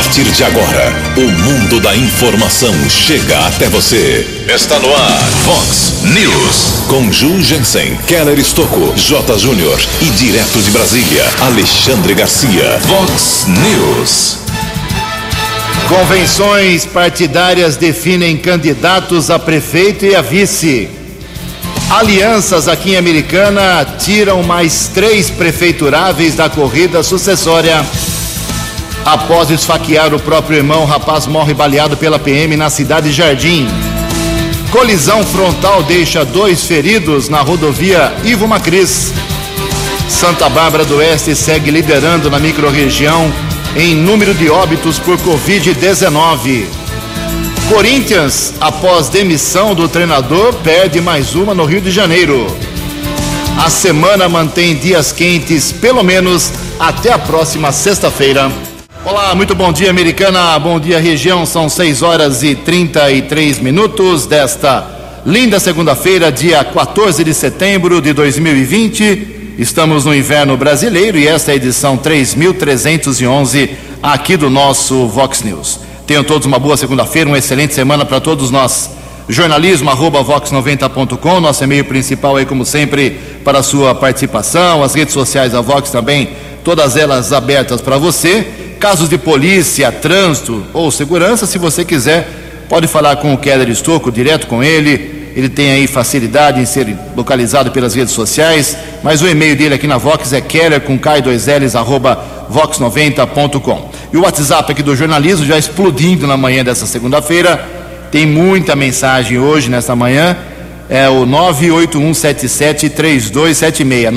partir de agora, o mundo da informação chega até você. Está no ar, Fox News. Com Ju Jensen, Keller Estocco, J. Júnior e direto de Brasília, Alexandre Garcia. Fox News. Convenções partidárias definem candidatos a prefeito e a vice. Alianças aqui em Americana tiram mais três prefeituráveis da corrida sucessória. Após esfaquear o próprio irmão, o rapaz morre baleado pela PM na cidade de Jardim. Colisão frontal deixa dois feridos na rodovia Ivo Macris. Santa Bárbara do Oeste segue liderando na microrregião em número de óbitos por Covid-19. Corinthians, após demissão do treinador, perde mais uma no Rio de Janeiro. A semana mantém dias quentes, pelo menos até a próxima sexta-feira. Olá, muito bom dia, americana. Bom dia, região. São 6 horas e 33 minutos desta linda segunda-feira, dia 14 de setembro de 2020. Estamos no inverno brasileiro e esta é a edição 3311 aqui do nosso Vox News. Tenham todos uma boa segunda-feira, uma excelente semana para todos nós. Jornalismo arroba vox90.com, nosso e-mail principal aí, como sempre, para a sua participação. As redes sociais da Vox também, todas elas abertas para você. Casos de polícia, trânsito ou segurança, se você quiser, pode falar com o Keller Estocco, direto com ele. Ele tem aí facilidade em ser localizado pelas redes sociais, mas o e-mail dele aqui na Vox é keller com k2ls arroba vox90.com. E o WhatsApp aqui do jornalismo já explodindo na manhã dessa segunda-feira. Tem muita mensagem hoje, nesta manhã. É o 981773276.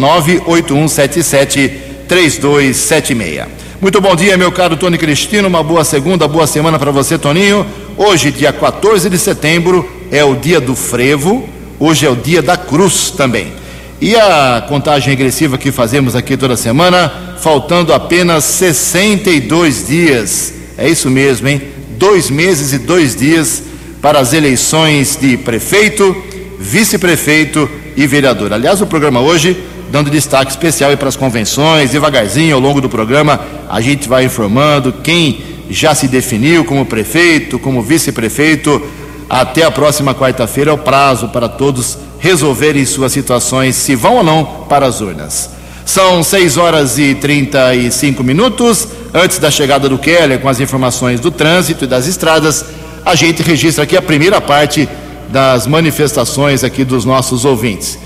981773276. Muito bom dia, meu caro Tony Cristino. Uma boa segunda, boa semana para você, Toninho. Hoje, dia 14 de setembro, é o dia do frevo. Hoje é o dia da cruz também. E a contagem regressiva que fazemos aqui toda semana, faltando apenas 62 dias. É isso mesmo, hein? Dois meses e dois dias para as eleições de prefeito, vice-prefeito e vereador. Aliás, o programa hoje dando destaque especial para as convenções, devagarzinho ao longo do programa a gente vai informando quem já se definiu como prefeito, como vice-prefeito. Até a próxima quarta-feira é o prazo para todos resolverem suas situações, se vão ou não para as urnas. São 6 horas e 35 minutos. Antes da chegada do Keller, com as informações do trânsito e das estradas, a gente registra aqui a primeira parte das manifestações aqui dos nossos ouvintes.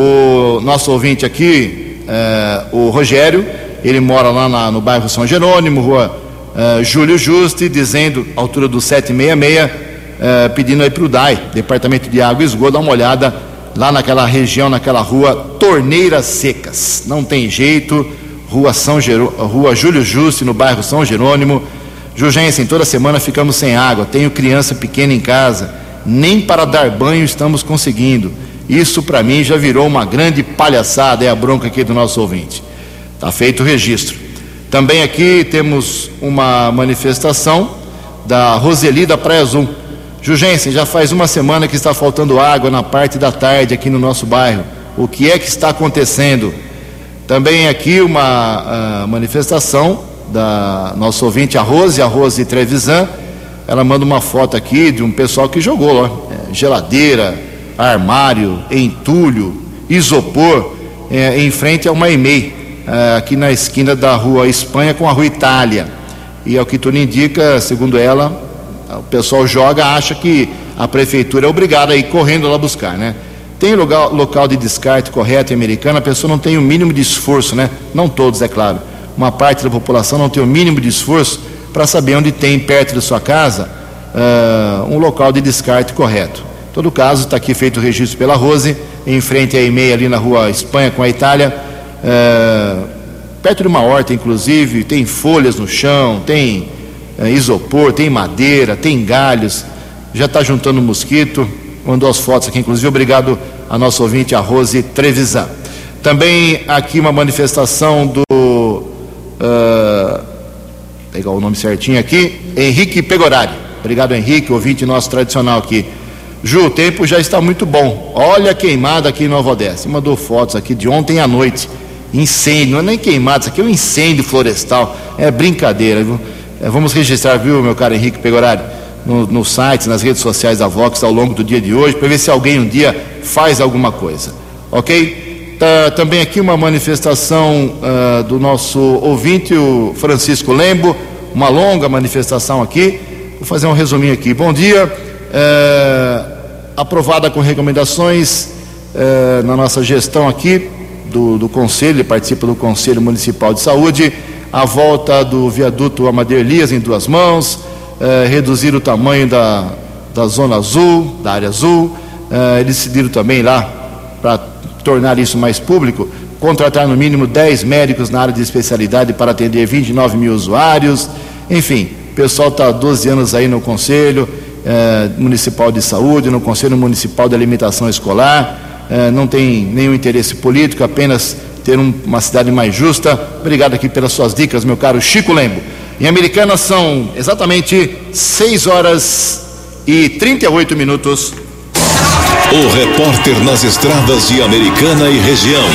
O nosso ouvinte aqui, é, o Rogério, ele mora lá na, no bairro São Jerônimo, rua é, Júlio Juste, dizendo, altura do 766, é, pedindo aí para o DAI, Departamento de Água e Esgoto, dar uma olhada lá naquela região, naquela rua Torneiras Secas. Não tem jeito, rua, São Jerô, rua Júlio Juste, no bairro São Jerônimo. Jugensen, toda semana ficamos sem água, tenho criança pequena em casa, nem para dar banho estamos conseguindo. Isso para mim já virou uma grande palhaçada, é a bronca aqui do nosso ouvinte. Está feito o registro. Também aqui temos uma manifestação da Roseli da Praia Azul. Jugensen, já faz uma semana que está faltando água na parte da tarde aqui no nosso bairro. O que é que está acontecendo? Também aqui uma uh, manifestação da nossa ouvinte, a Rose, a Rose Trevisan. Ela manda uma foto aqui de um pessoal que jogou lá, é, geladeira, armário, entulho, isopor, é, em frente a uma EMEI, é, aqui na esquina da rua Espanha com a rua Itália. E ao que tudo indica, segundo ela, o pessoal joga, acha que a prefeitura é obrigada a ir correndo lá buscar, né? Tem local, local de descarte correto em americana, a pessoa não tem o mínimo de esforço, né? Não todos, é claro. Uma parte da população não tem o mínimo de esforço para saber onde tem perto de sua casa uh, um local de descarte correto. Todo caso, está aqui feito o registro pela Rose, em frente à EMEI ali na rua Espanha com a Itália, uh, perto de uma horta, inclusive, tem folhas no chão, tem é, isopor, tem madeira, tem galhos, já está juntando mosquito. Mandou as fotos aqui, inclusive. Obrigado a nosso ouvinte, a Rose Trevisan. Também aqui uma manifestação do. Uh, pegar o nome certinho aqui, Henrique Pegorari. Obrigado, Henrique, ouvinte nosso tradicional aqui. Ju, o tempo já está muito bom. Olha a queimada aqui em Nova Odessa. Mandou fotos aqui de ontem à noite. Incêndio, não é nem queimada, isso aqui é um incêndio florestal. É brincadeira, viu? É, vamos registrar, viu, meu caro Henrique Pegorari, no, no site, nas redes sociais da Vox ao longo do dia de hoje, para ver se alguém um dia faz alguma coisa. Ok? Tá, também aqui uma manifestação uh, do nosso ouvinte, o Francisco Lembo, uma longa manifestação aqui. Vou fazer um resuminho aqui. Bom dia. Uh, aprovada com recomendações uh, na nossa gestão aqui do, do Conselho, participa do Conselho Municipal de Saúde, a volta do viaduto Amadeu Elias em duas mãos, reduzir o tamanho da, da zona azul, da área azul. eles decidiram também lá, para tornar isso mais público, contratar no mínimo 10 médicos na área de especialidade para atender 29 mil usuários. Enfim, o pessoal está há 12 anos aí no Conselho eh, Municipal de Saúde, no Conselho Municipal de Alimentação Escolar, eh, não tem nenhum interesse político, apenas ter um, uma cidade mais justa. Obrigado aqui pelas suas dicas, meu caro Chico Lembo. Em Americana são exatamente 6 horas e 38 minutos. O repórter nas estradas de Americana e região,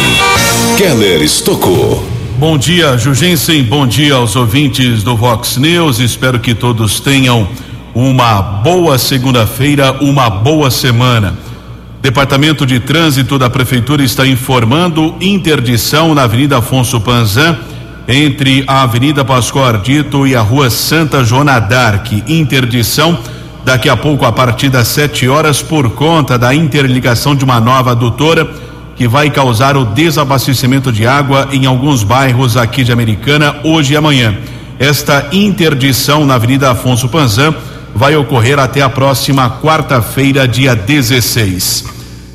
Keller Estocou. Bom dia, Jugensen. Bom dia aos ouvintes do Vox News. Espero que todos tenham uma boa segunda-feira, uma boa semana. Departamento de Trânsito da Prefeitura está informando interdição na Avenida Afonso Panzan entre a Avenida Pascoal Ardito e a Rua Santa Joana d'Arc. Interdição daqui a pouco a partir das 7 horas por conta da interligação de uma nova adutora que vai causar o desabastecimento de água em alguns bairros aqui de Americana hoje e amanhã. Esta interdição na Avenida Afonso Panzan vai ocorrer até a próxima quarta-feira, dia 16.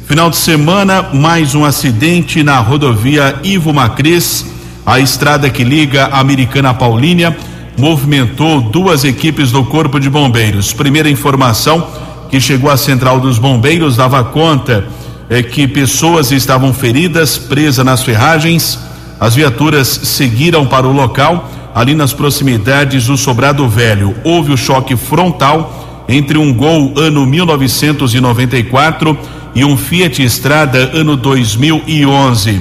Final de semana, mais um acidente na rodovia Ivo Macris, a estrada que liga a Americana Paulínia movimentou duas equipes do Corpo de Bombeiros. Primeira informação que chegou à Central dos Bombeiros dava conta é que pessoas estavam feridas, presas nas ferragens. As viaturas seguiram para o local, ali nas proximidades do Sobrado Velho. Houve o choque frontal entre um Gol ano 1994 e um Fiat Estrada ano 2011.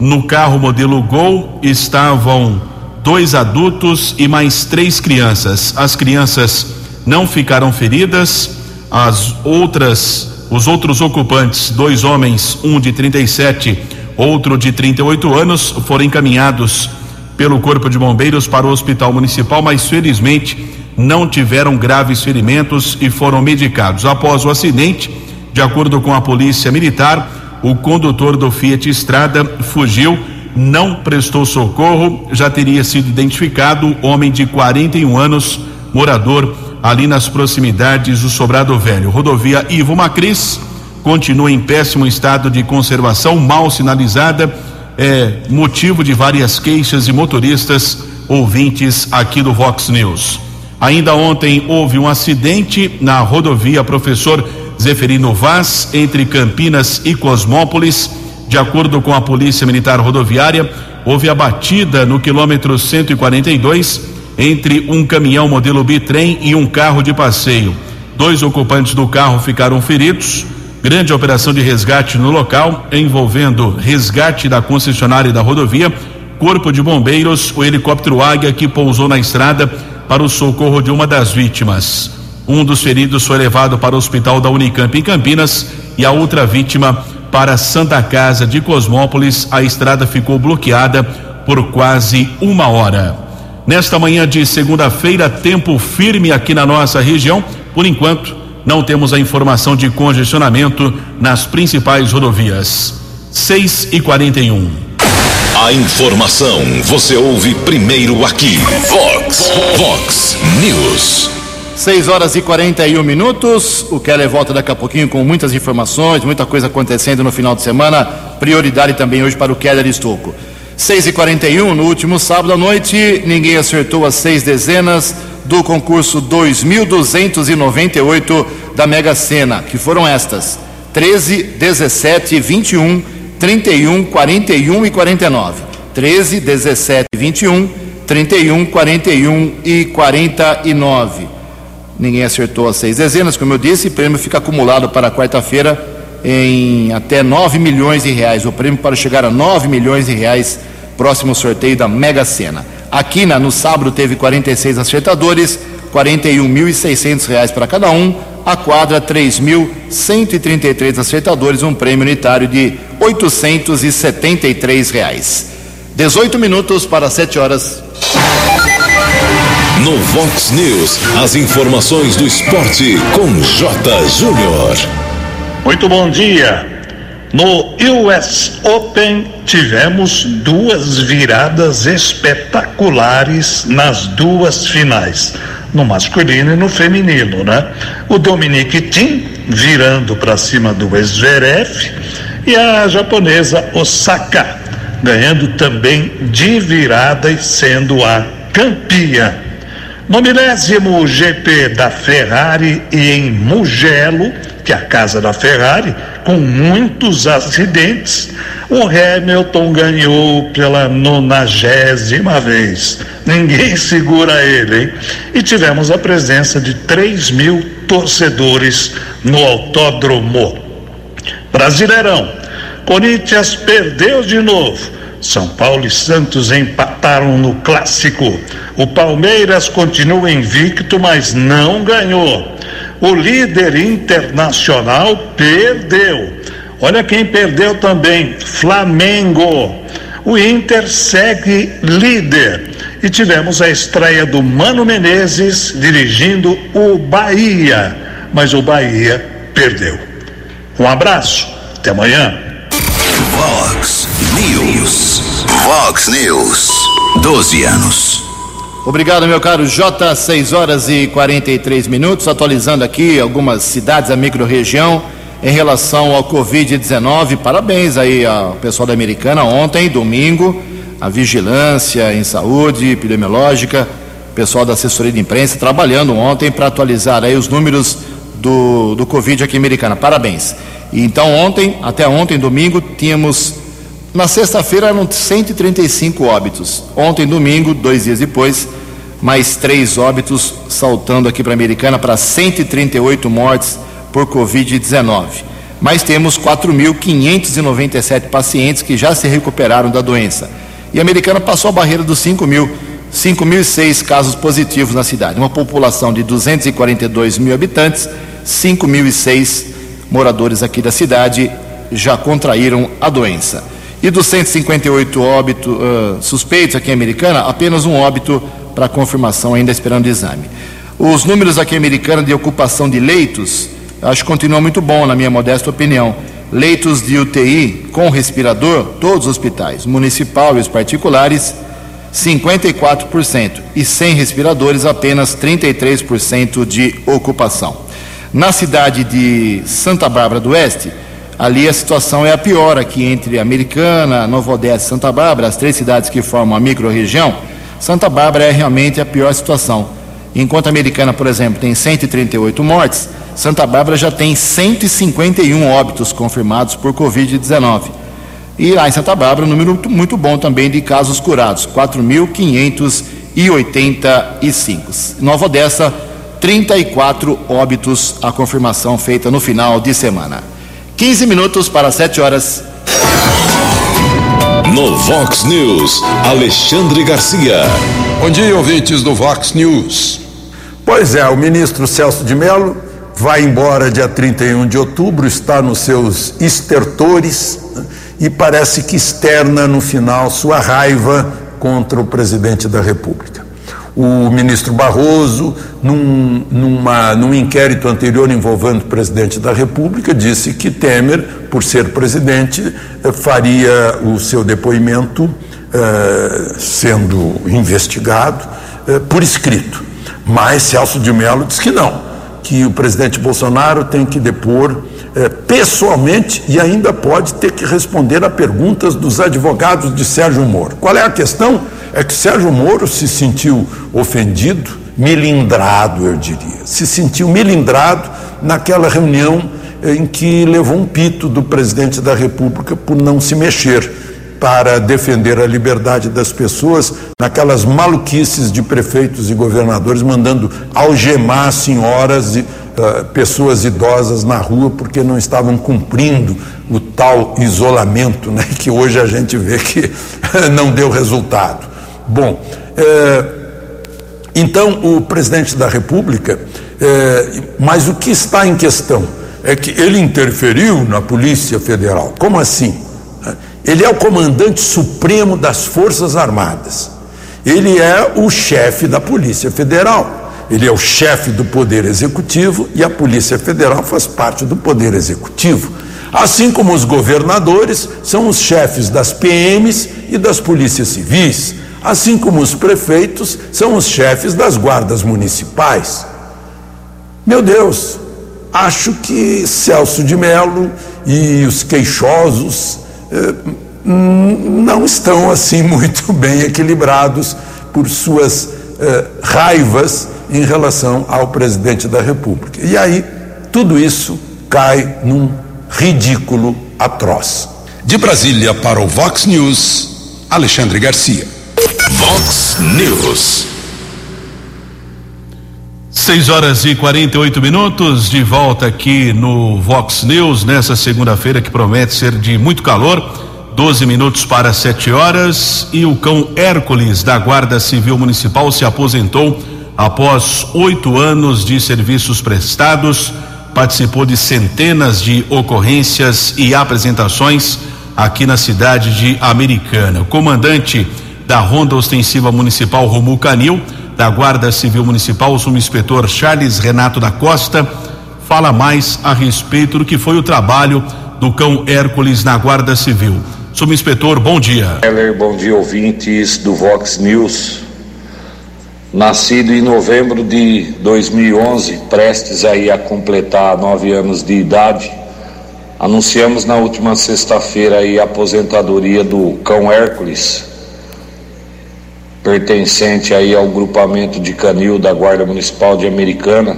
No carro modelo Gol estavam dois adultos e mais três crianças. As crianças não ficaram feridas, as outras, os outros ocupantes, dois homens, um de 37, outro de 38 anos, foram encaminhados pelo Corpo de Bombeiros para o Hospital Municipal, mas felizmente não tiveram graves ferimentos e foram medicados. Após o acidente, de acordo com a Polícia Militar, o condutor do Fiat Estrada fugiu não prestou socorro, já teria sido identificado homem de 41 anos, morador ali nas proximidades do Sobrado Velho. Rodovia Ivo Macris continua em péssimo estado de conservação, mal sinalizada, é motivo de várias queixas de motoristas ouvintes aqui do Vox News. Ainda ontem houve um acidente na rodovia Professor Zeferino Vaz, entre Campinas e Cosmópolis de acordo com a Polícia Militar Rodoviária, houve a batida no quilômetro 142 entre um caminhão modelo bitrem e um carro de passeio. Dois ocupantes do carro ficaram feridos. Grande operação de resgate no local, envolvendo resgate da concessionária da rodovia, Corpo de Bombeiros, o helicóptero Águia que pousou na estrada para o socorro de uma das vítimas. Um dos feridos foi levado para o hospital da Unicamp em Campinas e a outra vítima para Santa Casa de Cosmópolis, a estrada ficou bloqueada por quase uma hora. Nesta manhã de segunda-feira, tempo firme aqui na nossa região. Por enquanto, não temos a informação de congestionamento nas principais rodovias. 6 e 41. A informação você ouve primeiro aqui. Vox, Vox News. 6 horas e 41 minutos. O Keller volta daqui a pouquinho com muitas informações, muita coisa acontecendo no final de semana. Prioridade também hoje para o Keller Estocco. 6 e 41 no último sábado à noite, ninguém acertou as seis dezenas do concurso 2298 da Mega Sena, que foram estas: 13, 17, 21, 31, 41 e 49. 13, 17, 21, 31, 41 e 49. Ninguém acertou as seis dezenas, como eu disse, o prêmio fica acumulado para quarta-feira em até 9 milhões de reais. O prêmio para chegar a 9 milhões de reais, próximo sorteio da Mega Sena. A quina no sábado teve 46 acertadores, R$ 41.600 para cada um. A quadra, 3.133 acertadores, um prêmio unitário de 873 reais. 18 minutos para 7 horas. No Vox News, as informações do esporte com J. Júnior. Muito bom dia. No US Open tivemos duas viradas espetaculares nas duas finais, no masculino e no feminino, né? O Dominic Thiem virando para cima do Zverev e a japonesa Osaka ganhando também de virada e sendo a campeã. No milésimo GP da Ferrari e em Mugello, que é a casa da Ferrari, com muitos acidentes, o Hamilton ganhou pela nonagésima vez. Ninguém segura ele, hein? E tivemos a presença de 3 mil torcedores no autódromo. Brasileirão, Corinthians perdeu de novo são Paulo e Santos empataram no clássico. O Palmeiras continua invicto, mas não ganhou. O líder internacional perdeu. Olha quem perdeu também: Flamengo. O Inter segue líder. E tivemos a estreia do Mano Menezes dirigindo o Bahia. Mas o Bahia perdeu. Um abraço, até amanhã. News. Vox News. 12 anos. Obrigado, meu caro J. 6 horas e 43 minutos. Atualizando aqui algumas cidades da microrregião em relação ao Covid-19. Parabéns aí ao pessoal da Americana. Ontem, domingo, a vigilância em saúde epidemiológica, pessoal da assessoria de imprensa trabalhando ontem para atualizar aí os números do, do Covid aqui Americana. Parabéns. Então, ontem, até ontem, domingo, tínhamos. Na sexta-feira eram 135 óbitos. Ontem, domingo, dois dias depois, mais três óbitos, saltando aqui para a Americana para 138 mortes por Covid-19. Mas temos 4.597 pacientes que já se recuperaram da doença. E a Americana passou a barreira dos 5 mil. 5.006 casos positivos na cidade. Uma população de 242 mil habitantes, 5.006 moradores aqui da cidade já contraíram a doença. E dos 158 óbitos uh, suspeitos aqui em Americana, apenas um óbito para confirmação, ainda esperando exame. Os números aqui em Americana de ocupação de leitos, acho que continua muito bom, na minha modesta opinião. Leitos de UTI com respirador, todos os hospitais, municipal e os particulares, 54%. E sem respiradores, apenas 33% de ocupação. Na cidade de Santa Bárbara do Oeste, ali a situação é a pior aqui entre Americana, Nova Odessa e Santa Bárbara, as três cidades que formam a microrregião. Santa Bárbara é realmente a pior situação. Enquanto a Americana, por exemplo, tem 138 mortes, Santa Bárbara já tem 151 óbitos confirmados por Covid-19. E lá em Santa Bárbara, um número muito bom também de casos curados, 4.585. Nova Odessa, 34 óbitos, a confirmação feita no final de semana. 15 minutos para 7 horas. No Vox News, Alexandre Garcia. Bom dia, ouvintes do Vox News. Pois é, o ministro Celso de Mello vai embora dia 31 de outubro, está nos seus estertores e parece que externa no final sua raiva contra o presidente da República o ministro Barroso, num, numa, num inquérito anterior envolvendo o presidente da República, disse que Temer, por ser presidente, eh, faria o seu depoimento eh, sendo investigado eh, por escrito. Mas Celso de Mello disse que não, que o presidente Bolsonaro tem que depor pessoalmente e ainda pode ter que responder a perguntas dos advogados de Sérgio Moro. Qual é a questão? é que Sérgio Moro se sentiu ofendido, milindrado, eu diria. Se sentiu milindrado naquela reunião em que levou um pito do presidente da República por não se mexer para defender a liberdade das pessoas, naquelas maluquices de prefeitos e governadores mandando algemar senhoras e uh, pessoas idosas na rua porque não estavam cumprindo o tal isolamento, né, que hoje a gente vê que não deu resultado. Bom, É, então, o presidente da República, é, mas o que está em questão é que ele interferiu na Polícia Federal. Como assim? Ele é o comandante supremo das Forças Armadas. Ele é o chefe da Polícia Federal. Ele é o chefe do Poder Executivo e a Polícia Federal faz parte do Poder Executivo. Assim como os governadores são os chefes das PMs e das polícias civis, assim como os prefeitos são os chefes das guardas municipais. Meu Deus, acho que Celso de Mello e os queixosos não estão assim muito bem equilibrados por suas eh, raivas em relação ao presidente da República. E aí, tudo isso cai num ridículo atroz. De Brasília para o Vox News, Alexandre Garcia. Vox News. 6 horas e 48 minutos, de volta aqui no Vox News, nessa segunda-feira que promete ser de muito calor. 12 minutos para 7 horas. E o cão Hércules da Guarda Civil Municipal se aposentou após oito anos de serviços prestados, participou de centenas de ocorrências e apresentações aqui na cidade de Americana. O comandante da Ronda Ostensiva Municipal Romu Canil, da Guarda Civil Municipal, o subinspetor Charles Renato da Costa, fala mais a respeito do que foi o trabalho do cão Hércules na Guarda Civil. Subinspetor, bom dia. Heller, bom dia, ouvintes do Vox News. Nascido em novembro de 2011, prestes aí a completar nove anos de idade, anunciamos na última sexta-feira a aposentadoria do cão Hércules, pertencente aí ao grupamento de canil da Guarda Municipal de Americana,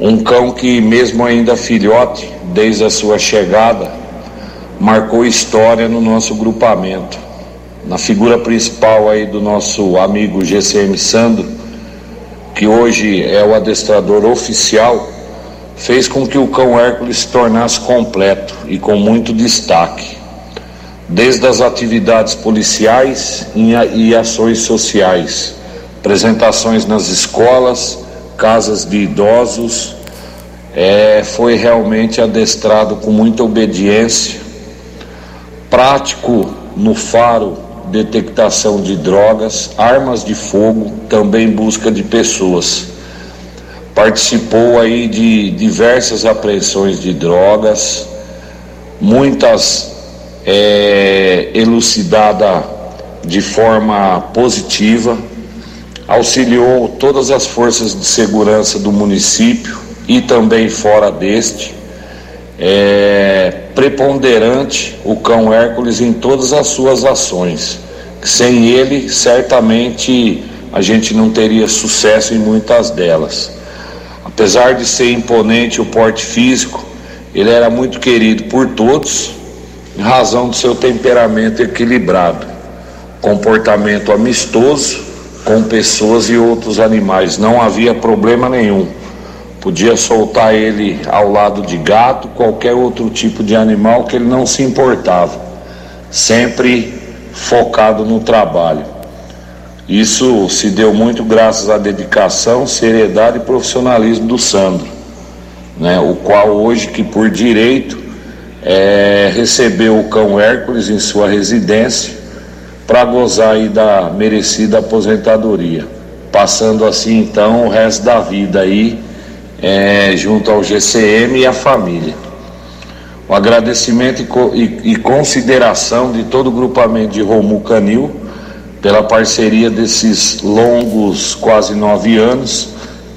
um cão que mesmo ainda filhote, desde a sua chegada, marcou história no nosso grupamento. Na figura principal aí do nosso amigo GCM Sandro, que hoje é o adestrador oficial, fez com que o cão Hércules se tornasse completo e com muito destaque, desde as atividades policiais e ações sociais, apresentações nas escolas, casas de idosos, é, foi realmente adestrado com muita obediência, prático no faro detectação de drogas, armas de fogo, também busca de pessoas. Participou aí de diversas apreensões de drogas, muitas é, elucidada de forma positiva, auxiliou todas as forças de segurança do município e também fora deste. É, preponderante o cão Hércules em todas as suas ações. Sem ele, certamente a gente não teria sucesso em muitas delas. Apesar de ser imponente o porte físico, ele era muito querido por todos, em razão do seu temperamento equilibrado, comportamento amistoso com pessoas e outros animais. Não havia problema nenhum Podia soltar ele ao lado de gato, qualquer outro tipo de animal que ele não se importava. Sempre focado no trabalho. Isso se deu muito graças à dedicação, seriedade e profissionalismo do Sandro, né? o qual hoje que por direito é, recebeu o cão Hércules em sua residência para gozar aí da merecida aposentadoria, passando assim então o resto da vida aí é, junto ao GCM e à família. O agradecimento e, e, e, consideração de todo o grupamento de Romu Canil pela parceria desses longos quase nove anos,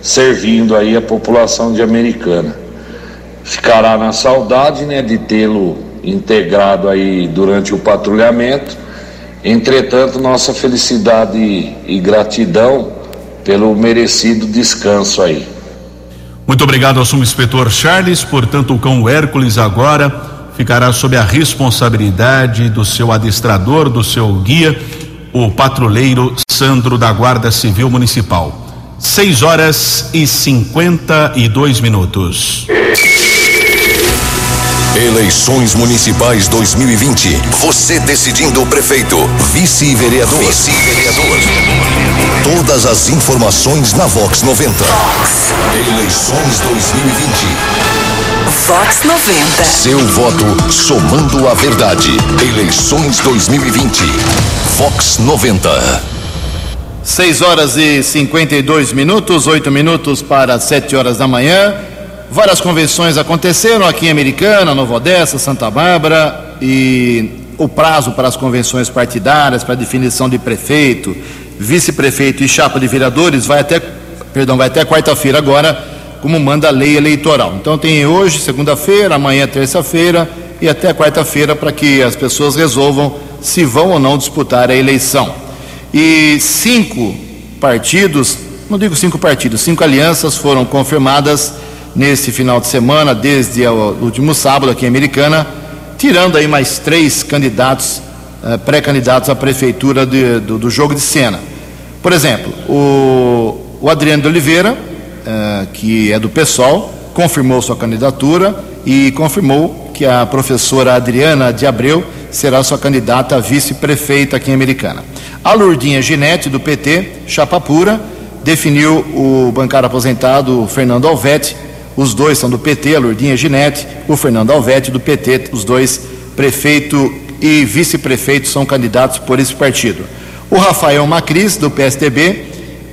servindo aí a população de Americana. Ficará na saudade né, de tê-lo integrado aí durante o patrulhamento. Entretanto, nossa felicidade e, gratidão pelo merecido descanso aí. Muito obrigado ao subinspetor Charles. Portanto, o cão Hércules agora ficará sob a responsabilidade do seu adestrador, do seu guia, o patrulheiro Sandro da Guarda Civil Municipal. 6 horas e 52 minutos. Eleições Municipais 2020. Você decidindo o prefeito, vice-vereador. Vice-vereador. Todas as informações na Vox 90. Vox. Eleições 2020. Vox 90. Seu voto somando a verdade. Eleições 2020. Vox 90. 6 horas e 52 minutos, 8 minutos para 7 horas da manhã. Várias convenções aconteceram aqui em Americana, Nova Odessa, Santa Bárbara e o prazo para as convenções partidárias, para definição de prefeito, vice-prefeito e chapa de vereadores vai até, perdão, vai até quarta-feira agora, como manda a lei eleitoral. Então tem hoje, segunda-feira, amanhã, terça-feira e até quarta-feira para que as pessoas resolvam se vão ou não disputar a eleição. E cinco partidos, não digo cinco partidos, cinco alianças foram confirmadas nesse final de semana, desde o último sábado aqui em Americana, tirando aí mais três candidatos, uh, pré-candidatos à prefeitura de, do, do, jogo de cena. Por exemplo, o, o Adriano de Oliveira, uh, que é do PSOL, confirmou sua candidatura e confirmou que a professora Adriana de Abreu será sua candidata a vice-prefeita aqui em Americana. A Lourdinha Ginete, do PT, Chapa Pura, definiu o bancário aposentado Fernando Alvete os dois são do PT, a Lourdinha Ginete, o Fernando Alvete do PT, os dois prefeito e vice-prefeito são candidatos por esse partido. O Rafael Macris, do PSDB,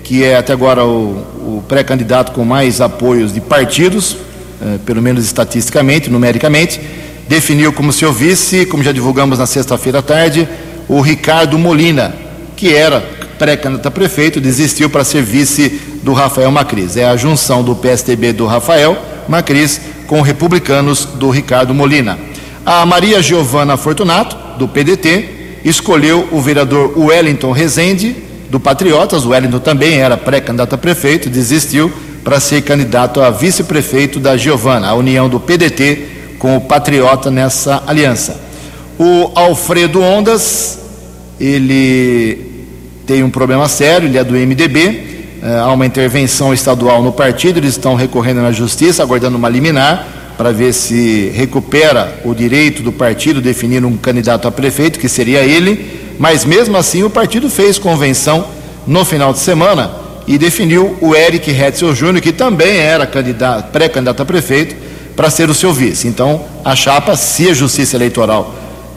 que é até agora o, o pré-candidato com mais apoios de partidos, eh, pelo menos estatisticamente, numericamente, definiu como seu vice, como já divulgamos na sexta-feira à tarde, o Ricardo Molina, que era pré-candidato a prefeito, desistiu para ser vice do Rafael Macris. É a junção do PSDB do Rafael Macris com republicanos do Ricardo Molina. A Maria Giovana Fortunato, do PDT, escolheu o vereador Wellington Rezende, do Patriotas. O Wellington também era pré-candidato a prefeito, desistiu para ser candidato a vice-prefeito da Giovana, a união do PDT com o Patriota nessa aliança. O Alfredo Ondas, ele tem um problema sério, ele é do MDB, é, há uma intervenção estadual no partido, eles estão recorrendo na justiça, aguardando uma liminar para ver se recupera o direito do partido definir um candidato a prefeito, que seria ele, mas mesmo assim o partido fez convenção no final de semana e definiu o Eric Hetzel Júnior, que também era pré-candidato a prefeito, para ser o seu vice. Então, a chapa, se a Justiça Eleitoral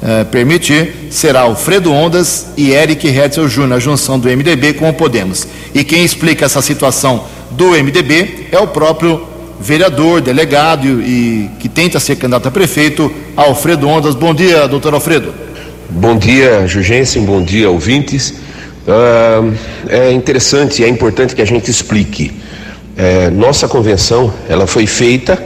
eh, permitir, será Alfredo Ondas e Eric Hetzel Júnior, a junção do MDB com o Podemos. E quem explica essa situação do MDB é o próprio vereador, delegado e, que tenta ser candidato a prefeito, Alfredo Ondas. Bom dia, doutor Alfredo. Bom dia, Jugensen, bom dia, ouvintes. Uh, é interessante, é importante que a gente explique. É, nossa convenção, ela foi feita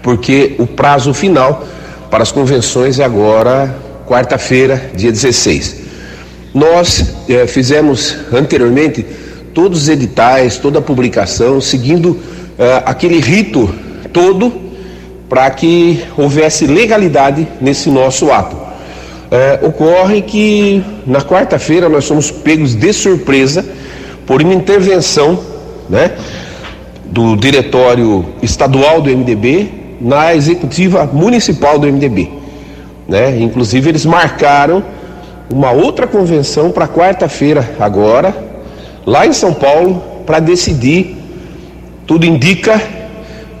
porque o prazo final para as convenções é agora quarta-feira, dia 16. Nós eh, fizemos anteriormente todos os editais, toda a publicação, seguindo eh, aquele rito todo para que houvesse legalidade nesse nosso ato. Eh, ocorre que na quarta-feira nós somos pegos de surpresa por uma intervenção né, do diretório estadual do MDB na executiva municipal do MDB. Né? Inclusive, eles marcaram uma outra convenção para quarta-feira, agora, lá em São Paulo, para decidir. Tudo indica,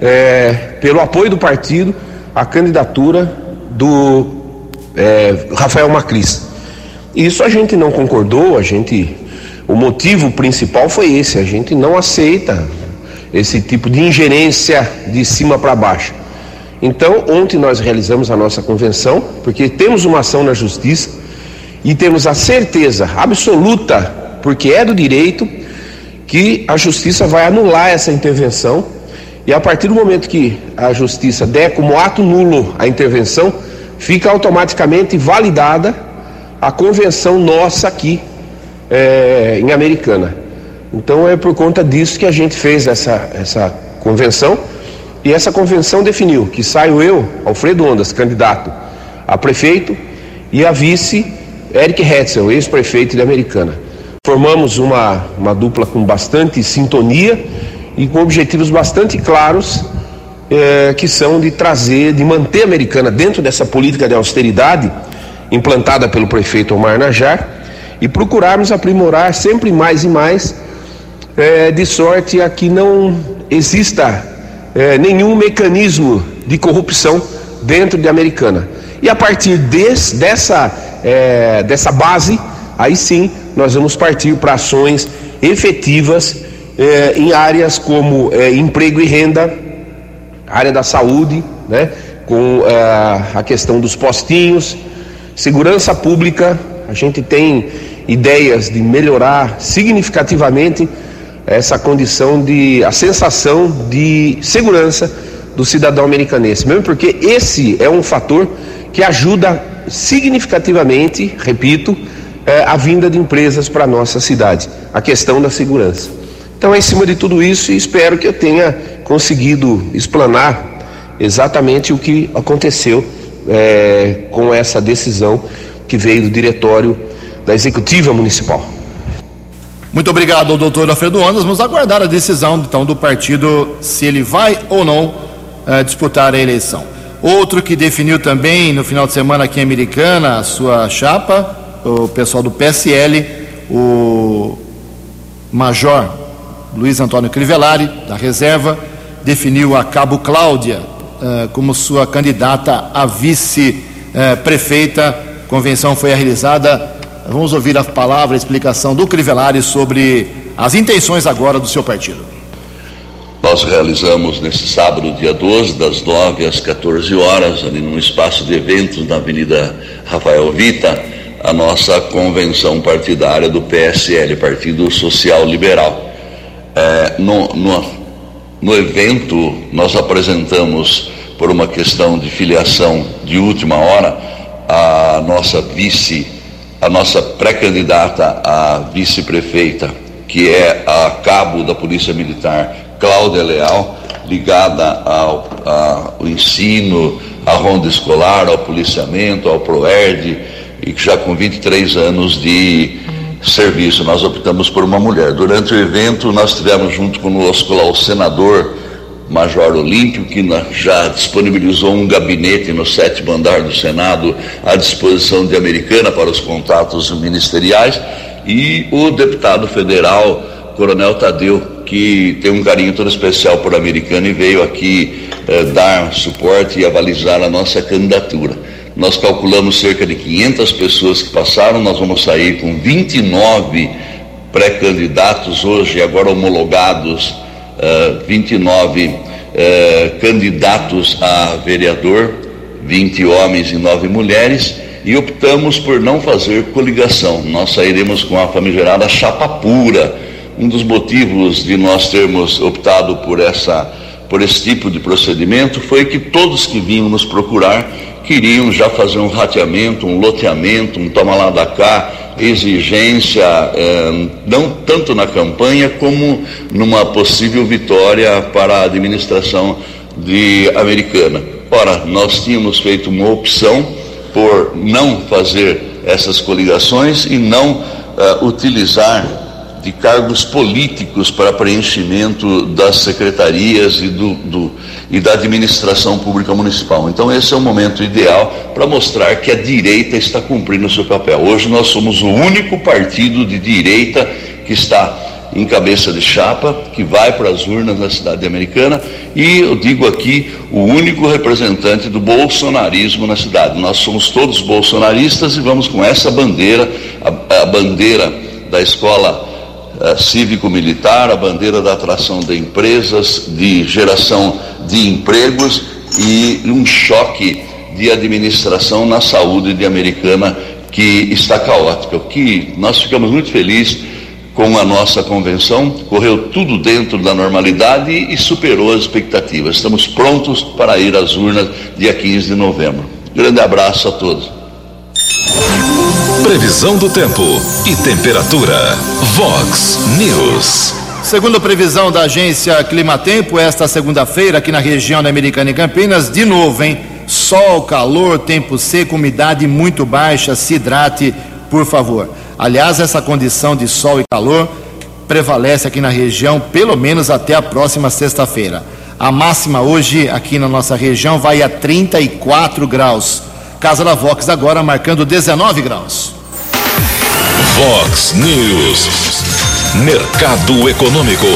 é, pelo apoio do partido, a candidatura do é, Rafael Macris. Isso a gente não concordou, a gente. O motivo principal foi esse: a gente não aceita esse tipo de ingerência de cima para baixo. Então, ontem nós realizamos a nossa convenção, porque temos uma ação na justiça e temos a certeza absoluta, porque é do direito, que a justiça vai anular essa intervenção. E a partir do momento que a justiça der como ato nulo a intervenção, fica automaticamente validada a convenção nossa aqui é, em Americana. Então é por conta disso que a gente fez essa, essa convenção e essa convenção definiu que saio eu, Alfredo Ondas, candidato a prefeito, e a vice, Eric Hetzel, ex-prefeito de Americana. Formamos uma, uma dupla com bastante sintonia e com objetivos bastante claros é, que são de trazer, de manter a Americana dentro dessa política de austeridade implantada pelo prefeito Omar Najar e procurarmos aprimorar sempre mais e mais, é, de sorte a que não exista é, nenhum mecanismo de corrupção dentro de Americana. E a partir desse, dessa, é, dessa base, aí sim nós vamos partir para ações efetivas é, em áreas como é, emprego e renda, área da saúde, né, com é, a questão dos postinhos, segurança pública. A gente tem ideias de melhorar significativamente essa condição de a sensação de segurança do cidadão americanense, mesmo porque esse é um fator que ajuda significativamente, repito, é, a vinda de empresas para nossa cidade, a questão da segurança. Então, é em cima de tudo isso, espero que eu tenha conseguido explanar exatamente o que aconteceu é, com essa decisão que veio do diretório da Executiva Municipal. Muito obrigado, doutor Alfredo Ondas. Vamos aguardar a decisão então do partido se ele vai ou não uh, disputar a eleição. Outro que definiu também no final de semana aqui em Americana a sua chapa, o pessoal do PSL, o Major Luiz Antônio Crivellari, da reserva, definiu a Cabo Cláudia uh, como sua candidata a vice-prefeita. Uh, Convenção foi realizada Vamos ouvir a palavra, a explicação do Crivellari sobre as intenções agora do seu partido. Nós realizamos nesse sábado, dia 12, das 9 às 14 horas, ali num espaço de eventos na Avenida Rafael Vita, a nossa convenção partidária do PSL, Partido Social Liberal. É, no, no, no evento, nós apresentamos, por uma questão de filiação de última hora, a nossa vice a nossa pré-candidata a vice-prefeita, que é a cabo da Polícia Militar, Cláudia Leal, ligada ao, ao ensino, à ronda escolar, ao policiamento, ao PROERD, e que já com 23 anos de serviço, nós optamos por uma mulher. Durante o evento, nós tivemos junto conosco lá o senador Major Olímpio, que já disponibilizou um gabinete no sétimo andar do Senado à disposição de Americana para os contatos ministeriais, e o deputado federal, Coronel Tadeu, que tem um carinho todo especial por Americana e veio aqui eh, dar suporte e avalizar a nossa candidatura. Nós calculamos cerca de 500 pessoas que passaram, nós vamos sair com 29 pré-candidatos hoje, agora homologados 29 uh, uh, candidatos a vereador, 20 homens e 9 mulheres, e optamos por não fazer coligação. Nós sairemos com a famigerada chapa pura. Um dos motivos de nós termos optado por essa por esse tipo de procedimento foi que todos que vinham nos procurar queriam já fazer um rateamento, um loteamento, um toma lá da cá, exigência, eh, não tanto na campanha como numa possível vitória para a administração de Americana. Ora, nós tínhamos feito uma opção por não fazer essas coligações e não uh, utilizar de cargos políticos para preenchimento das secretarias e, do, do, e da administração pública municipal. Então, esse é o momento ideal para mostrar que a direita está cumprindo o seu papel. Hoje, nós somos o único partido de direita que está em cabeça de chapa, que vai para as urnas na cidade americana, e eu digo aqui, o único representante do bolsonarismo na cidade. Nós somos todos bolsonaristas e vamos com essa bandeira, a, a bandeira da escola uh, cívico-militar, a bandeira da atração de empresas, de geração de empregos e um choque de administração na saúde de Americana que está caótica. O que nós ficamos muito felizes com a nossa convenção, correu tudo dentro da normalidade e superou as expectativas. Estamos prontos para ir às urnas dia 15 de novembro. Grande abraço a todos. Previsão do tempo e temperatura. Vox News. Segundo a previsão da agência Climatempo, esta segunda-feira aqui na região da Americana e Campinas, de novo, hein? Sol, calor, tempo seco, umidade muito baixa, se hidrate, por favor. Aliás, essa condição de sol e calor prevalece aqui na região pelo menos até a próxima sexta-feira. A máxima hoje aqui na nossa região vai a 34 graus. Casa da Vox agora marcando 19 graus. Vox News. Mercado Econômico.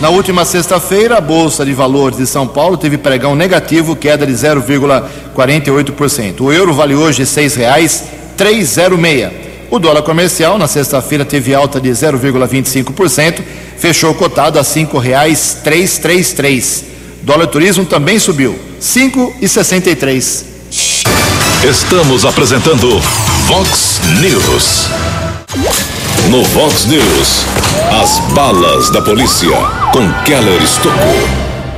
Na última sexta-feira, a Bolsa de Valores de São Paulo teve pregão negativo, queda de 0,48%. O euro vale hoje R$ 6,306. O dólar comercial na sexta-feira teve alta de 0,25%, fechou cotado a R$ 5,333. Dólar turismo também subiu, R$ 5,63. Estamos apresentando Vox News. No Vox News, as balas da polícia com Keller Estocou.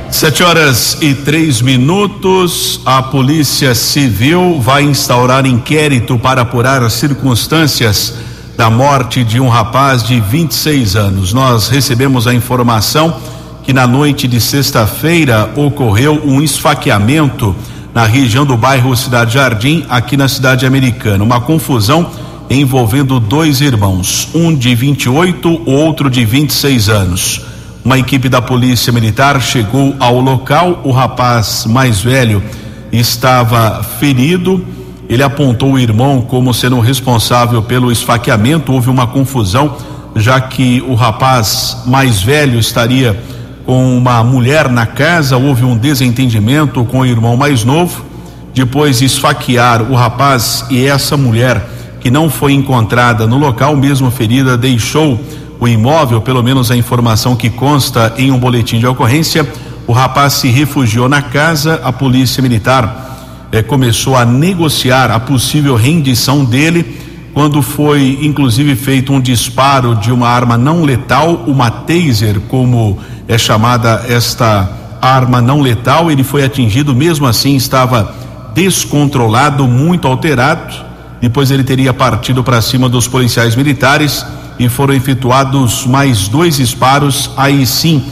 Sete horas e três minutos. A Polícia Civil vai instaurar inquérito para apurar as circunstâncias da morte de um rapaz de 26 anos. Nós recebemos a informação que na noite de sexta-feira ocorreu um esfaqueamento na região do bairro Cidade Jardim, aqui na cidade americana. Uma confusão envolvendo dois irmãos, um de 28, o outro de 26 anos. Uma equipe da Polícia Militar chegou ao local, o rapaz mais velho estava ferido. Ele apontou o irmão como sendo responsável pelo esfaqueamento. Houve uma confusão, já que o rapaz mais velho estaria com uma mulher na casa. Houve um desentendimento com o irmão mais novo. Depois de esfaquear o rapaz e essa mulher que não foi encontrada no local, mesmo ferida, deixou o imóvel, pelo menos a informação que consta em um boletim de ocorrência. O rapaz se refugiou na casa, a polícia militar eh, começou a negociar a possível rendição dele, quando foi inclusive feito um disparo de uma arma não letal, uma taser, como é chamada esta arma não letal. Ele foi atingido, mesmo assim estava descontrolado, muito alterado depois ele teria partido para cima dos policiais militares e foram efetuados mais dois disparos, aí sim,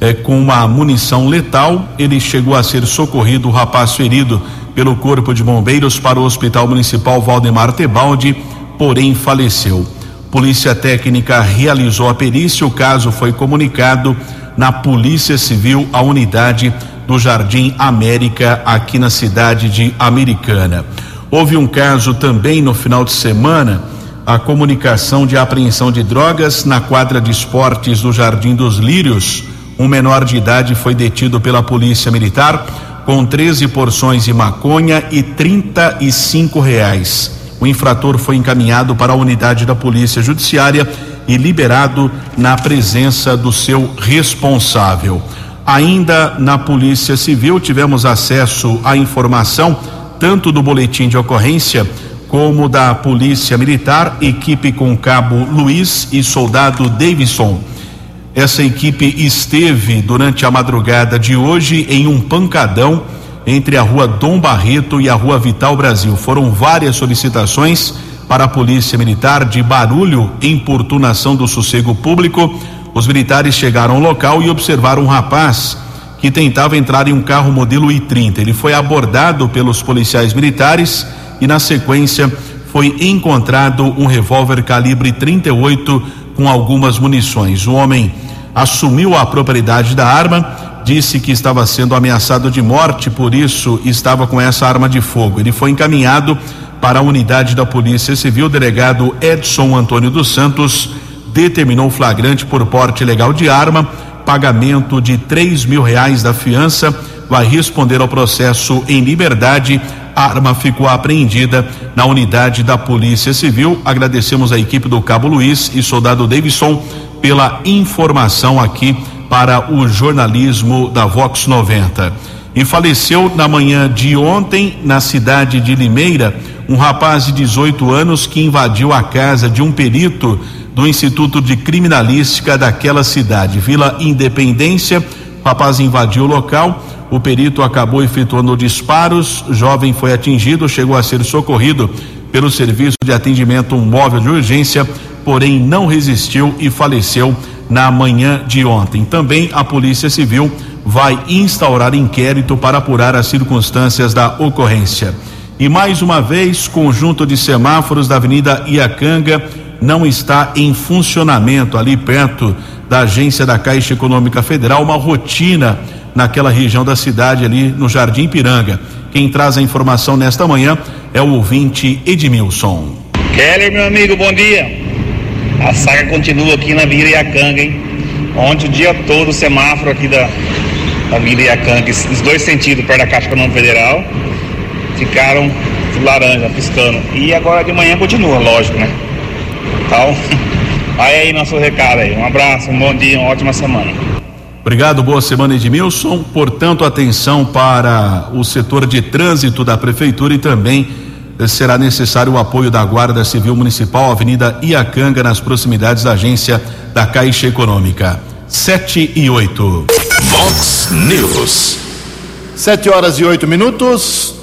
é, com uma munição letal. Ele chegou a ser socorrido, o rapaz ferido pelo Corpo de Bombeiros para o Hospital Municipal Valdemar Tebaldi, porém faleceu. Polícia Técnica realizou a perícia, o caso foi comunicado na Polícia Civil, a unidade do Jardim América, aqui na cidade de Americana. Houve um caso também no final de semana, a comunicação de apreensão de drogas na quadra de esportes do Jardim dos Lírios. Um menor de idade foi detido pela Polícia Militar com 13 porções de maconha e 35 reais. O infrator foi encaminhado para a unidade da Polícia Judiciária e liberado na presença do seu responsável. Ainda na Polícia Civil tivemos acesso à informação tanto do boletim de ocorrência como da Polícia Militar, equipe com cabo Luiz e soldado Davidson. Essa equipe esteve durante a madrugada de hoje em um pancadão entre a rua Dom Barreto e a rua Vital Brasil. Foram várias solicitações para a Polícia Militar de barulho e importunação do sossego público. Os militares chegaram ao local e observaram um rapaz que tentava entrar em um carro modelo i30. Ele foi abordado pelos policiais militares e, na sequência, foi encontrado um revólver calibre 38 com algumas munições. O homem assumiu a propriedade da arma, disse que estava sendo ameaçado de morte, por isso estava com essa arma de fogo. Ele foi encaminhado para a unidade da Polícia Civil. O delegado Edson Antônio dos Santos determinou flagrante por porte ilegal de arma pagamento de três mil reais da fiança, vai responder ao processo em liberdade. A arma ficou apreendida na unidade da Polícia Civil. Agradecemos a equipe do Cabo Luiz e soldado Davidson pela informação aqui para o jornalismo da Vox 90. E faleceu na manhã de ontem, na cidade de Limeira, um rapaz de 18 anos que invadiu a casa de um perito do Instituto de Criminalística daquela cidade, Vila Independência. O rapaz invadiu o local, o perito acabou efetuando disparos, o jovem foi atingido, chegou a ser socorrido pelo serviço de atendimento móvel de urgência, porém não resistiu e faleceu na manhã de ontem. Também a Polícia Civil vai instaurar inquérito para apurar as circunstâncias da ocorrência. E mais uma vez, conjunto de semáforos da Avenida Iacanga não está em funcionamento ali perto da agência da Caixa Econômica Federal, uma rotina naquela região da cidade ali no Jardim Piranga. Quem traz a informação nesta manhã é o ouvinte Edmilson. Keller, meu amigo, bom dia. A saga continua aqui na Vila Iacanga, hein? Ontem o dia todo o semáforo aqui da, da Vila Iacanga, os dois sentidos, perto da Caixa Econômica Federal, ficaram laranja, piscando. E agora de manhã continua, lógico, né? Então, aí aí nosso recado aí. Um abraço, um bom dia, uma ótima semana. Obrigado, boa semana, Edmilson. Portanto, atenção para o setor de trânsito da Prefeitura e também será necessário o apoio da Guarda Civil Municipal, Avenida Iacanga, nas proximidades da agência da Caixa Econômica. 7 e 8. Vox News. 7 horas e 8 minutos.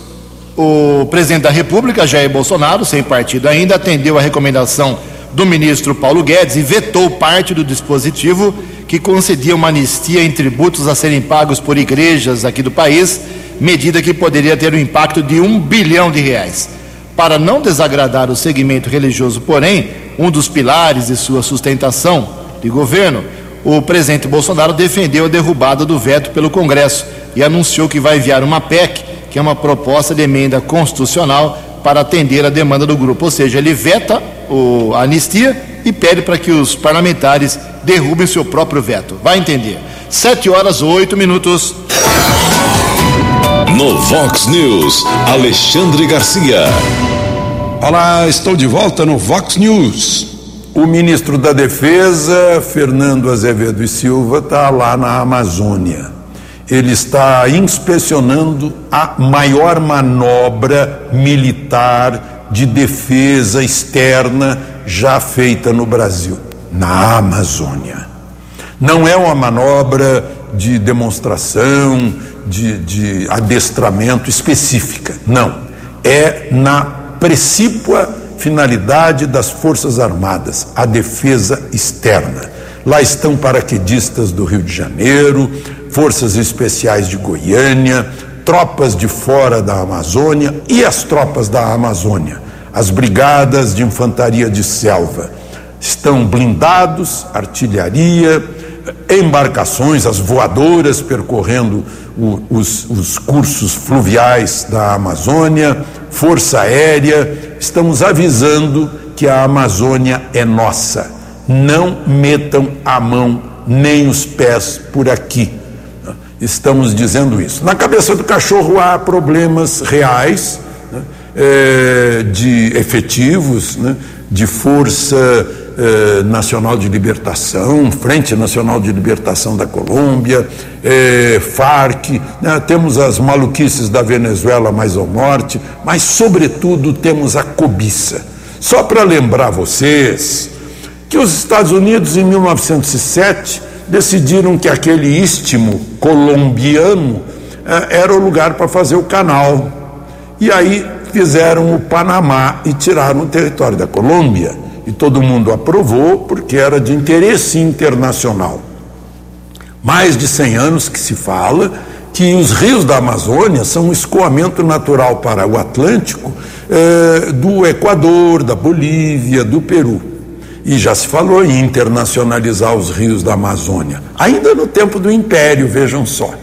O presidente da República, Jair Bolsonaro, sem partido ainda, atendeu a recomendação do ministro Paulo Guedes e vetou parte do dispositivo que concedia uma anistia em tributos a serem pagos por igrejas aqui do país, medida que poderia ter um impacto de um bilhão de reais. Para não desagradar o segmento religioso, porém, um dos pilares de sua sustentação de governo, o presidente Bolsonaro defendeu a derrubada do veto pelo Congresso e anunciou que vai enviar uma PEC, que é uma proposta de emenda constitucional para atender a demanda do grupo. Ou seja, ele veta o, a anistia e pede para que os parlamentares derrubem seu próprio veto. Vai entender. Sete horas oito minutos. No Vox News, Alexandre Garcia. Olá, estou de volta no Vox News. O ministro da Defesa, Fernando Azevedo e Silva, está lá na Amazônia. Ele está inspecionando a maior manobra militar de defesa externa já feita no Brasil, na Amazônia. Não é uma manobra de demonstração, de, de adestramento específica. Não. É na precípua finalidade das Forças Armadas, a defesa externa. Lá estão paraquedistas do Rio de Janeiro, forças especiais de Goiânia, tropas de fora da Amazônia e as tropas da Amazônia, as brigadas de infantaria de selva. Estão blindados, artilharia, embarcações, as voadoras percorrendo o, os, os cursos fluviais da Amazônia, Força Aérea, estamos avisando que a Amazônia é nossa. Não metam a mão nem os pés por aqui. Estamos dizendo isso. Na cabeça do cachorro há problemas reais, né, é, de efetivos, né, de força eh, Nacional de Libertação, Frente Nacional de Libertação da Colômbia, eh, FARC, né? temos as maluquices da Venezuela mais ao norte, mas, sobretudo, temos a cobiça. Só para lembrar vocês que os Estados Unidos, em 1907, decidiram que aquele istmo colombiano eh, era o lugar para fazer o canal. E aí fizeram o Panamá e tiraram o território da Colômbia e todo mundo aprovou porque era de interesse internacional. Mais de 100 anos que se fala que os rios da Amazônia são um escoamento natural para o Atlântico eh, do Equador, da Bolívia, do Peru. E já se falou em internacionalizar os rios da Amazônia, ainda no tempo do Império, vejam só.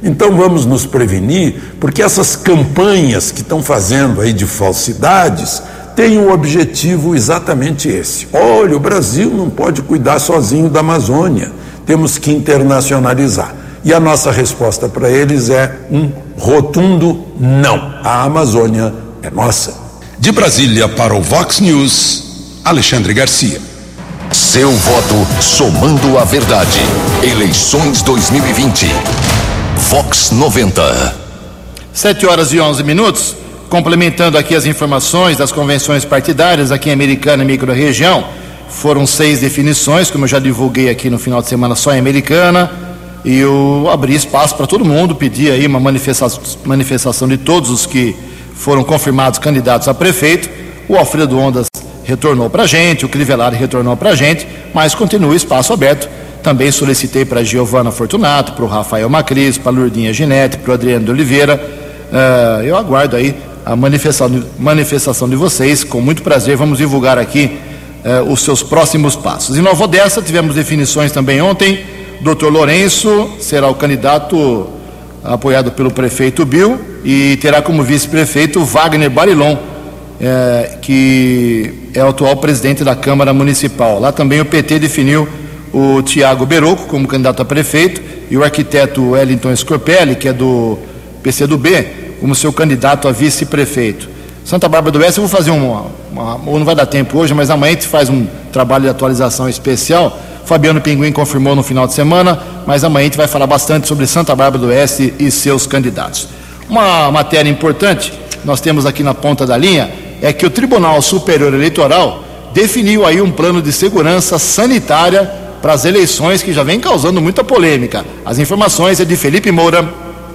Então vamos nos prevenir, porque essas campanhas que estão fazendo aí de falsidades tem o objetivo exatamente esse. Olha, o Brasil não pode cuidar sozinho da Amazônia, temos que internacionalizar. E a nossa resposta para eles é um rotundo não. A Amazônia é nossa. De Brasília para o Vox News, Alexandre Garcia. Seu voto somando a verdade. Eleições 2020. Vox 90. 7 horas e 11 minutos. Complementando aqui as informações das convenções partidárias aqui em Americana e microrregião, foram seis definições, como eu já divulguei aqui no final de semana só em Americana, e eu abri espaço para todo mundo, pedi aí uma manifestação, de todos os que foram confirmados candidatos a prefeito. O Alfredo Ondas retornou para a gente, o Crivellari retornou para a gente, mas continua o espaço aberto. Também solicitei para a Giovana Fortunato, para o Rafael Macris, para a Lourdinha Ginete, para o Adriano de Oliveira. Uh, eu aguardo aí a manifestação, manifestação de vocês. Com muito prazer, vamos divulgar aqui eh, os seus próximos passos. Em Nova Odessa, tivemos definições também ontem. Dr. Lourenço será o candidato apoiado pelo prefeito Bill e terá como vice-prefeito Wagner Barilon, é, que é o atual presidente da Câmara Municipal. Lá também o PT definiu o Tiago Beroco como candidato a prefeito e o arquiteto Wellington Scorpelli, que é do PCdoB, como seu candidato a vice-prefeito. Santa Bárbara do Oeste, eu vou fazer uma, uma, ou não vai dar tempo hoje, mas amanhã a gente faz um trabalho de atualização especial. Fabiano Pinguim confirmou no final de semana, mas amanhã a gente vai falar bastante sobre Santa Bárbara do Oeste e seus candidatos. Uma matéria importante, nós temos aqui na ponta da linha, é que o Tribunal Superior Eleitoral definiu aí um plano de segurança sanitária para as eleições que já vem causando muita polêmica. As informações é de Felipe Moura.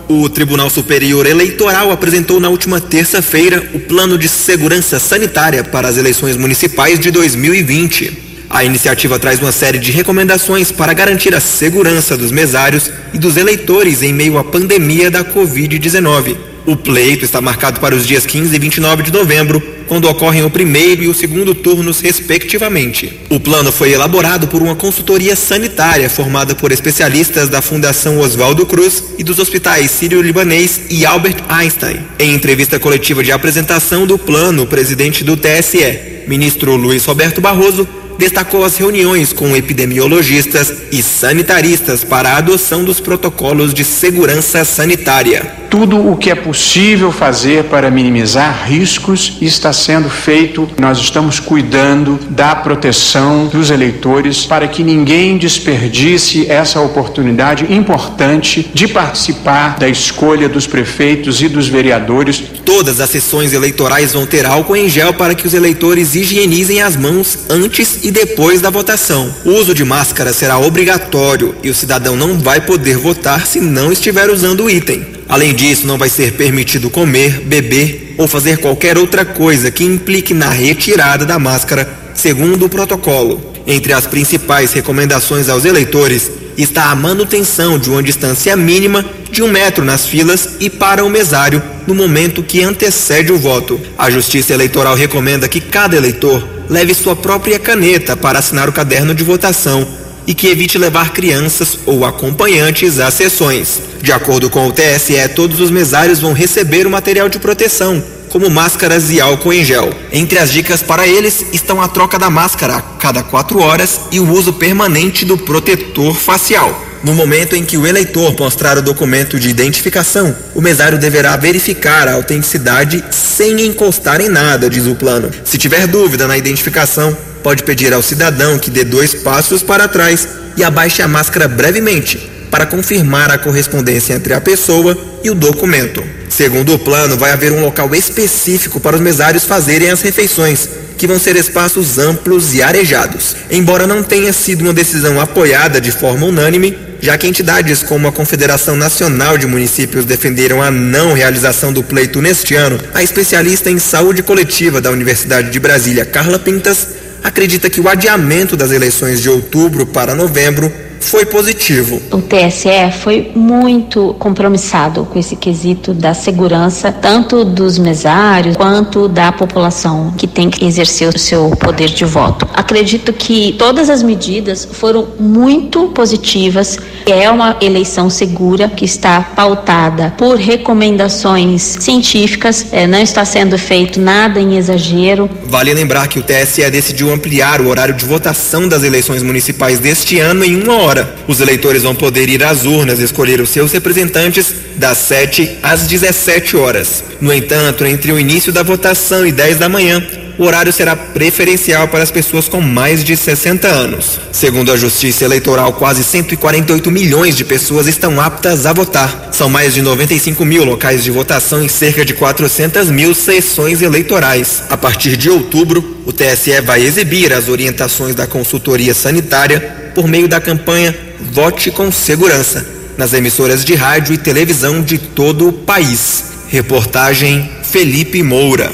O Tribunal Superior Eleitoral apresentou na última terça-feira o Plano de Segurança Sanitária para as eleições municipais de 2020. A iniciativa traz uma série de recomendações para garantir a segurança dos mesários e dos eleitores em meio à pandemia da Covid-19. O pleito está marcado para os dias 15 e 29 de novembro, quando ocorrem o primeiro e o segundo turnos, respectivamente. O plano foi elaborado por uma consultoria sanitária formada por especialistas da Fundação Oswaldo Cruz e dos hospitais Sírio-Libanês e Albert Einstein. Em entrevista coletiva de apresentação do plano, o presidente do TSE, ministro Luiz Roberto Barroso, destacou as reuniões com epidemiologistas e sanitaristas para a adoção dos protocolos de segurança sanitária. Tudo o que é possível fazer para minimizar riscos está sendo feito. Nós estamos cuidando da proteção dos eleitores para que ninguém desperdice essa oportunidade importante de participar da escolha dos prefeitos e dos vereadores. Todas as sessões eleitorais vão ter álcool em gel para que os eleitores higienizem as mãos antes e depois da votação. O uso de máscara será obrigatório e o cidadão não vai poder votar se não estiver usando o item. Além disso, não vai ser permitido comer, beber ou fazer qualquer outra coisa que implique na retirada da máscara, segundo o protocolo. Entre as principais recomendações aos eleitores está a manutenção de uma distância mínima de um metro nas filas e para o mesário no momento que antecede o voto. A Justiça Eleitoral recomenda que cada eleitor leve sua própria caneta para assinar o caderno de votação e que evite levar crianças ou acompanhantes às sessões. De acordo com o TSE, todos os mesários vão receber o material de proteção, como máscaras e álcool em gel. Entre as dicas para eles estão a troca da máscara a cada quatro horas e o uso permanente do protetor facial. No momento em que o eleitor mostrar o documento de identificação, o mesário deverá verificar a autenticidade sem encostar em nada, diz o plano. Se tiver dúvida na identificação, pode pedir ao cidadão que dê dois passos para trás e abaixe a máscara brevemente para confirmar a correspondência entre a pessoa e o documento. Segundo o plano, vai haver um local específico para os mesários fazerem as refeições, que vão ser espaços amplos e arejados. Embora não tenha sido uma decisão apoiada de forma unânime, já que entidades como a Confederação Nacional de Municípios defenderam a não realização do pleito neste ano, a especialista em saúde coletiva da Universidade de Brasília, Carla Pintas, acredita que o adiamento das eleições de outubro para novembro foi positivo. O TSE foi muito compromissado com esse quesito da segurança, tanto dos mesários quanto da população que tem que exercer o seu poder de voto. Acredito que todas as medidas foram muito positivas. É uma eleição segura que está pautada por recomendações científicas, é, não está sendo feito nada em exagero. Vale lembrar que o TSE decidiu ampliar o horário de votação das eleições municipais deste ano em uma hora hora. Os eleitores vão poder ir às urnas escolher os seus representantes das 7 às 17 horas. No entanto, entre o início da votação e 10 da manhã, o horário será preferencial para as pessoas com mais de 60 anos. Segundo a Justiça Eleitoral, quase 148 milhões de pessoas estão aptas a votar. São mais de 95 mil locais de votação em cerca de 400 mil sessões eleitorais. A partir de outubro, o TSE vai exibir as orientações da consultoria sanitária por meio da campanha Vote com Segurança, nas emissoras de rádio e televisão de todo o país. Reportagem Felipe Moura.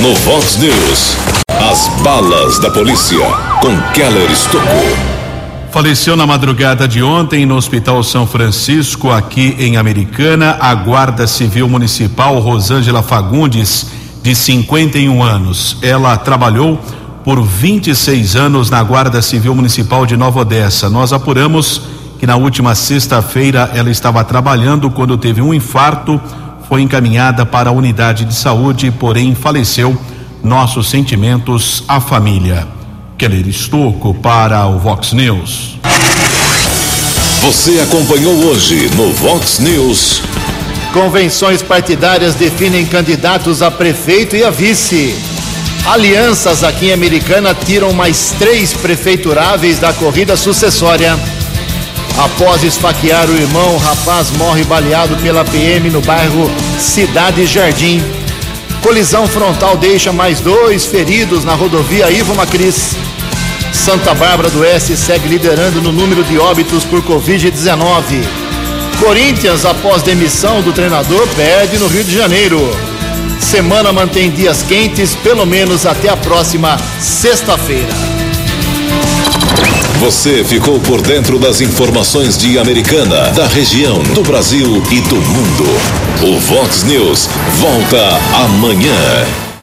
No Vox News, as balas da polícia com Keller Estocou. Faleceu na madrugada de ontem no Hospital São Francisco, aqui em Americana, a Guarda Civil Municipal Rosângela Fagundes, de 51 anos. Ela trabalhou por 26 anos na Guarda Civil Municipal de Nova Odessa. Nós apuramos que na última sexta-feira ela estava trabalhando quando teve um infarto, foi encaminhada para a unidade de saúde, porém faleceu. Nossos sentimentos à família. Keller Estocco para o Vox News. Você acompanhou hoje no Vox News. Convenções partidárias definem candidatos a prefeito e a vice. Alianças aqui em Americana tiram mais três prefeituráveis da corrida sucessória. Após esfaquear o irmão, o rapaz morre baleado pela PM no bairro Cidade Jardim. Colisão frontal deixa mais dois feridos na rodovia Ivo Macris. Santa Bárbara do Oeste segue liderando no número de óbitos por Covid-19. Corinthians, após demissão do treinador, perde no Rio de Janeiro. Semana mantém dias quentes, pelo menos até a próxima sexta-feira. Você ficou por dentro das informações de Americana, da região, do Brasil e do mundo. O Vox News volta amanhã.